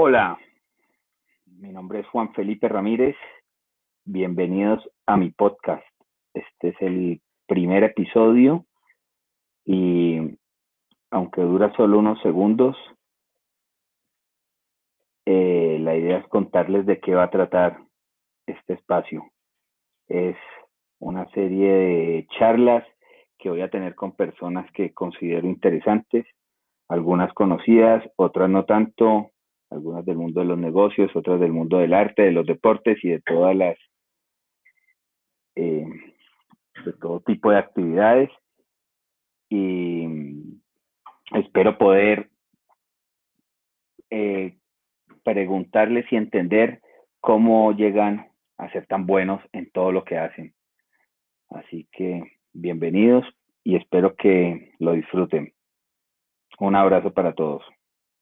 Hola, mi nombre es Juan Felipe Ramírez. Bienvenidos a mi podcast. Este es el primer episodio y aunque dura solo unos segundos, eh, la idea es contarles de qué va a tratar este espacio. Es una serie de charlas que voy a tener con personas que considero interesantes, algunas conocidas, otras no tanto, algunas del mundo de los negocios, otras del mundo del arte, de los deportes y de todas las, eh, de todo tipo de actividades. Y espero poder eh, preguntarles y entender cómo llegan a ser tan buenos en todo lo que hacen. Así que bienvenidos y espero que lo disfruten. Un abrazo para todos.